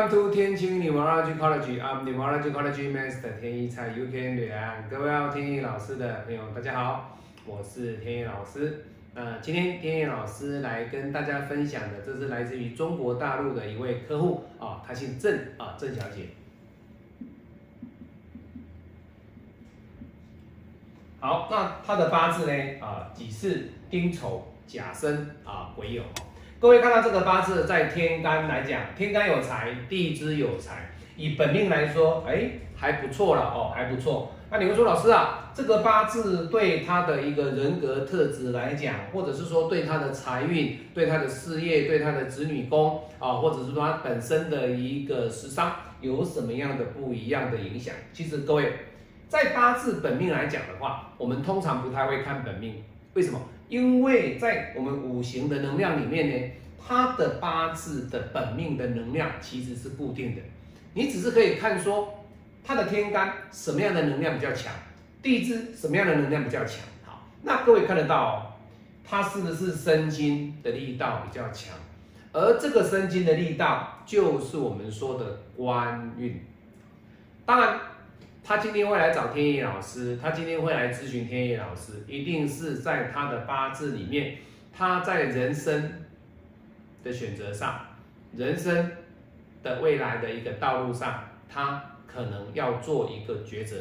Welcome to 天晴 Numerology College. I'm Numerology College Master 天一才 UK 女郎。各位要天一老师的朋友，大家好，我是天一老师。呃，今天天一老师来跟大家分享的，这是来自于中国大陆的一位客户啊，她姓郑啊，郑小姐。好，那她的八字呢啊，己巳、丁丑、甲申啊，癸酉。各位看到这个八字，在天干来讲，天干有财，地支有财，以本命来说，哎，还不错了哦，还不错。那你会说，老师啊，这个八字对他的一个人格特质来讲，或者是说对他的财运、对他的事业、对他的子女宫啊，或者是说他本身的一个时伤，有什么样的不一样的影响？其实各位，在八字本命来讲的话，我们通常不太会看本命，为什么？因为在我们五行的能量里面呢，它的八字的本命的能量其实是固定的，你只是可以看说它的天干什么样的能量比较强，地支什么样的能量比较强。好，那各位看得到，哦，它是不是生金的力道比较强？而这个生金的力道就是我们说的官运。当然。他今天会来找天意老师，他今天会来咨询天意老师，一定是在他的八字里面，他在人生的选择上，人生的未来的一个道路上，他可能要做一个抉择。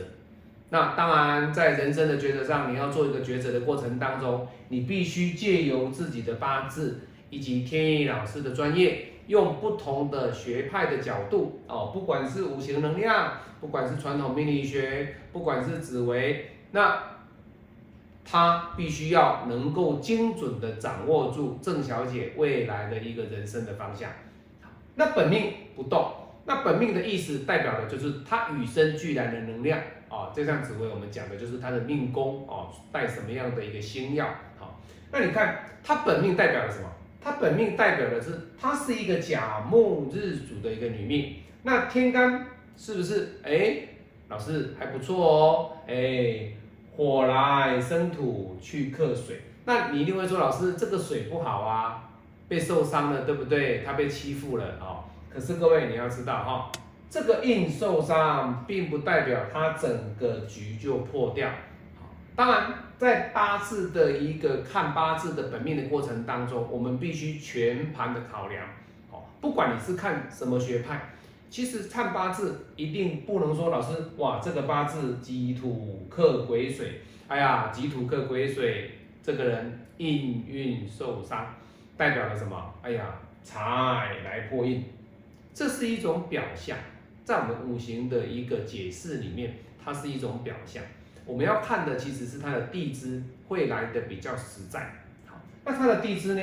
那当然，在人生的抉择上，你要做一个抉择的过程当中，你必须借由自己的八字以及天意老师的专业。用不同的学派的角度哦，不管是五行能量，不管是传统命理学，不管是紫微，那他必须要能够精准的掌握住郑小姐未来的一个人生的方向。那本命不动，那本命的意思代表的就是他与生俱来的能量啊。就像紫薇我们讲的就是他的命宫哦，带什么样的一个星耀。好，那你看他本命代表了什么？她本命代表的是，她是一个甲木日主的一个女命。那天干是不是？哎，老师还不错哦。哎，火来生土去克水。那你一定会说，老师这个水不好啊，被受伤了，对不对？他被欺负了哦。可是各位你要知道哈，这个印受伤，并不代表他整个局就破掉。当然，在八字的一个看八字的本命的过程当中，我们必须全盘的考量。哦，不管你是看什么学派，其实看八字一定不能说老师哇，这个八字己土克癸水，哎呀，己土克癸水，这个人印运受伤，代表了什么？哎呀，财来破印，这是一种表象，在我们五行的一个解释里面，它是一种表象。我们要看的其实是它的地支会来的比较实在。好，那它的地支呢？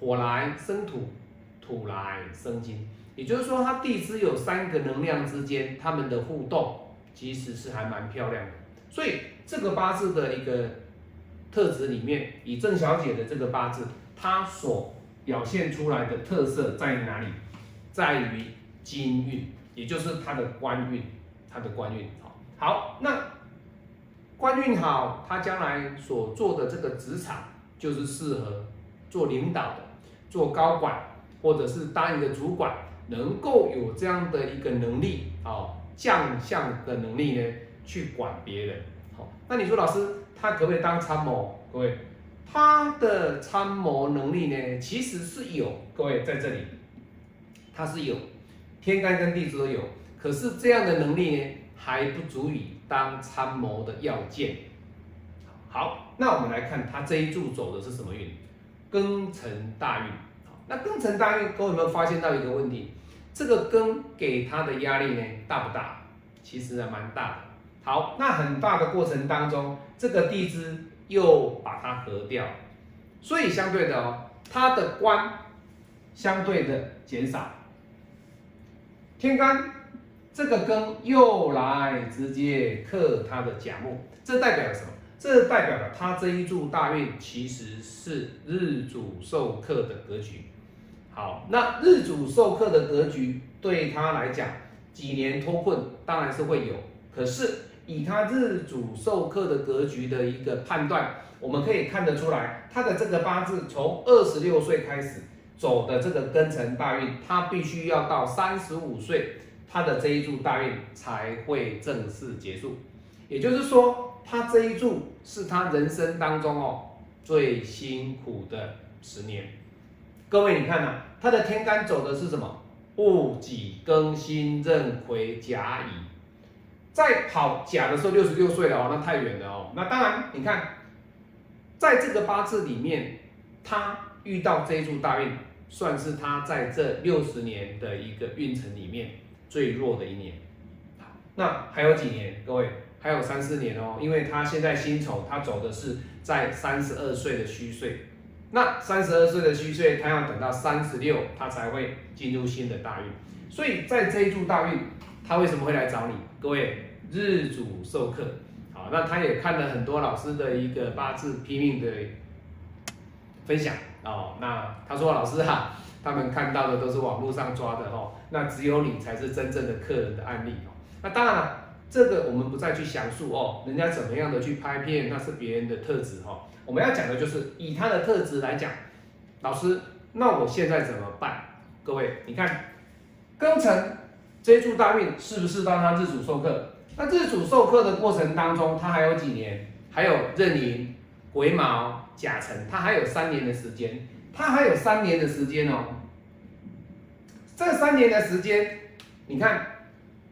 火来生土，土来生金，也就是说它地支有三个能量之间，它们的互动其实是还蛮漂亮的。所以这个八字的一个特质里面，以郑小姐的这个八字，它所表现出来的特色在哪里？在于金运，也就是它的官运，它的官运。好，好，那。官运好，他将来所做的这个职场就是适合做领导的，做高管或者是当一个主管，能够有这样的一个能力啊，将相的能力呢，去管别人。好，那你说老师他可不可以当参谋？各位，他的参谋能力呢，其实是有。各位在这里，他是有天干跟地支都有，可是这样的能力呢，还不足以。当参谋的要件，好，那我们来看他这一柱走的是什么运？庚辰大运。那庚辰大运，各位有没有发现到一个问题？这个庚给他的压力呢，大不大？其实还蛮大的。好，那很大的过程当中，这个地支又把它合掉，所以相对的哦，他的官相对的减少。天干。这个庚又来直接克他的甲木，这代表了什么？这代表了他这一柱大运其实是日主受克的格局。好，那日主受克的格局对他来讲，几年脱困当然是会有。可是以他日主受克的格局的一个判断，我们可以看得出来，他的这个八字从二十六岁开始，走的这个庚辰大运，他必须要到三十五岁，他的这一柱大运才会正式结束。也就是说，他这一柱是他人生当中哦最辛苦的十年。各位，你看呐，他的天干走的是什么？戊己庚辛壬癸甲乙。在跑甲的时候，六十六岁了哦，那太远了哦。那当然，你看，在这个八字里面，他遇到这一柱大运，算是他在这六十年的一个运程里面最弱的一年。那还有几年？各位，还有三四年哦，因为他现在辛丑，他走的是在三十二岁的虚岁。那三十二岁的虚岁，他要等到三十六，他才会进入新的大运。所以在这一柱大运，他为什么会来找你？各位，日主授课，好，那他也看了很多老师的一个八字拼命的分享哦。那他说老师哈，他们看到的都是网络上抓的哦，那只有你才是真正的客人的案例哦。那当然了，这个我们不再去详述哦，人家怎么样的去拍片，那是别人的特质哦。我们要讲的就是以他的特质来讲，老师，那我现在怎么办？各位，你看庚辰这一柱大运是不是让他自主授课？那自主授课的过程当中，他还有几年？还有壬寅、癸卯、甲辰，他还有三年的时间，他还有三年的时间哦。这三年的时间，你看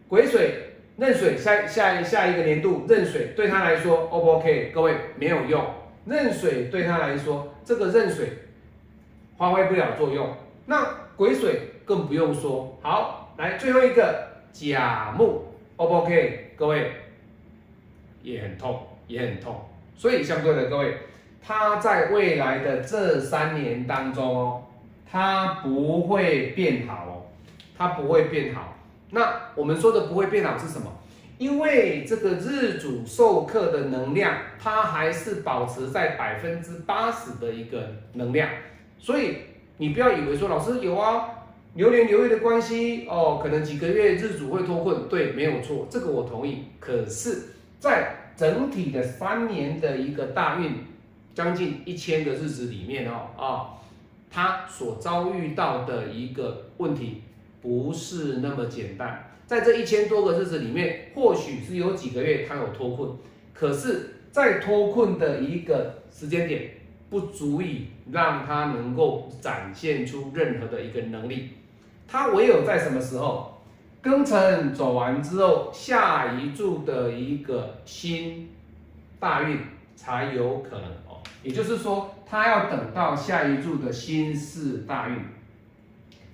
癸水、壬水下下下一个年度壬水对他来说 O 不 OK？各位没有用。壬水对他来说，这个壬水发挥不了作用。那癸水更不用说。好，来最后一个甲木，O 不 OK？各位也很痛，也很痛。所以相对的，各位他在未来的这三年当中哦，它不会变好哦，他不会变好。那我们说的不会变好是什么？因为这个日主授课的能量，它还是保持在百分之八十的一个能量，所以你不要以为说老师有啊，流年流月的关系哦，可能几个月日主会脱困，对，没有错，这个我同意。可是，在整体的三年的一个大运，将近一千个日子里面哦，啊，他所遭遇到的一个问题，不是那么简单。在这一千多个日子里面，或许是有几个月他有脱困，可是，在脱困的一个时间点，不足以让他能够展现出任何的一个能力。他唯有在什么时候，庚辰走完之后，下一柱的一个新大运才有可能。也就是说，他要等到下一柱的新四大运。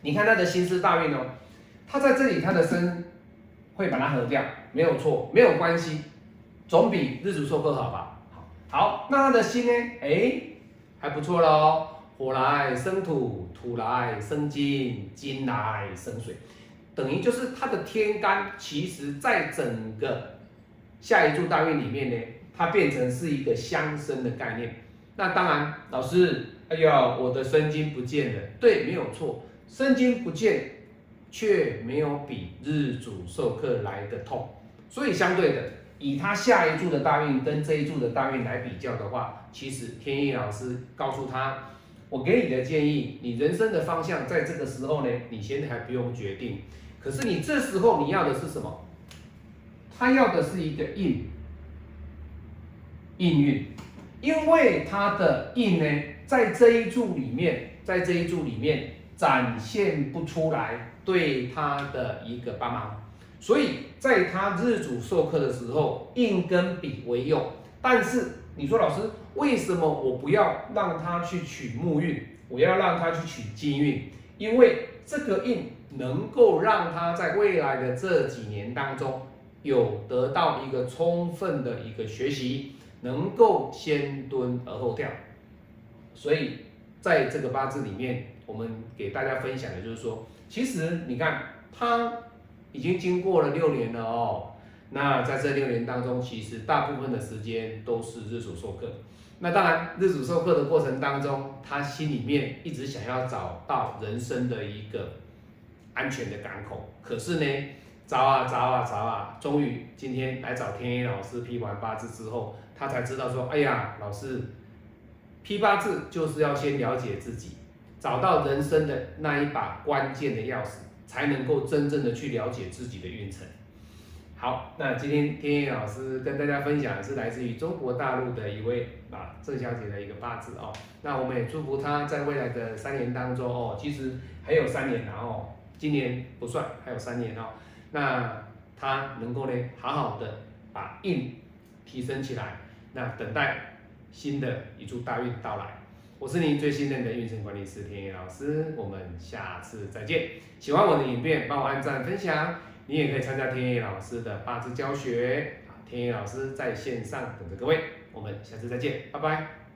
你看他的新四大运哦。他在这里，他的身会把它合掉，没有错，没有关系，总比日主授课好吧？好，那他的心呢？哎，还不错喽。火来生土，土来生金，金来生水，等于就是他的天干，其实在整个下一柱大运里面呢，它变成是一个相生的概念。那当然，老师，哎呀，我的生金不见了，对，没有错，生金不见。却没有比日主授课来的痛，所以相对的，以他下一柱的大运跟这一柱的大运来比较的话，其实天意老师告诉他，我给你的建议，你人生的方向在这个时候呢，你现在还不用决定，可是你这时候你要的是什么？他要的是一个印，印运，因为他的印呢，在这一柱里面，在这一柱里面展现不出来。对他的一个帮忙，所以在他日主授课的时候，印跟笔为用。但是你说老师，为什么我不要让他去取木运，我要让他去取金运？因为这个印能够让他在未来的这几年当中有得到一个充分的一个学习，能够先蹲而后跳。所以在这个八字里面，我们给大家分享的就是说。其实你看，他已经经过了六年了哦。那在这六年当中，其实大部分的时间都是日主授课。那当然，日主授课的过程当中，他心里面一直想要找到人生的一个安全的港口。可是呢，找啊找啊找啊，终于今天来找天一老师批完八字之后，他才知道说，哎呀，老师批八字就是要先了解自己。找到人生的那一把关键的钥匙，才能够真正的去了解自己的运程。好，那今天天野老师跟大家分享的是来自于中国大陆的一位啊郑小姐的一个八字哦。那我们也祝福她在未来的三年当中哦，其实还有三年然后今年不算，还有三年哦。那她能够呢好好的把运提升起来，那等待新的一柱大运到来。我是您最信任的运程管理师天野老师，我们下次再见。喜欢我的影片，帮我按赞分享。你也可以参加天野老师的八字教学，天野老师在线上等着各位，我们下次再见，拜拜。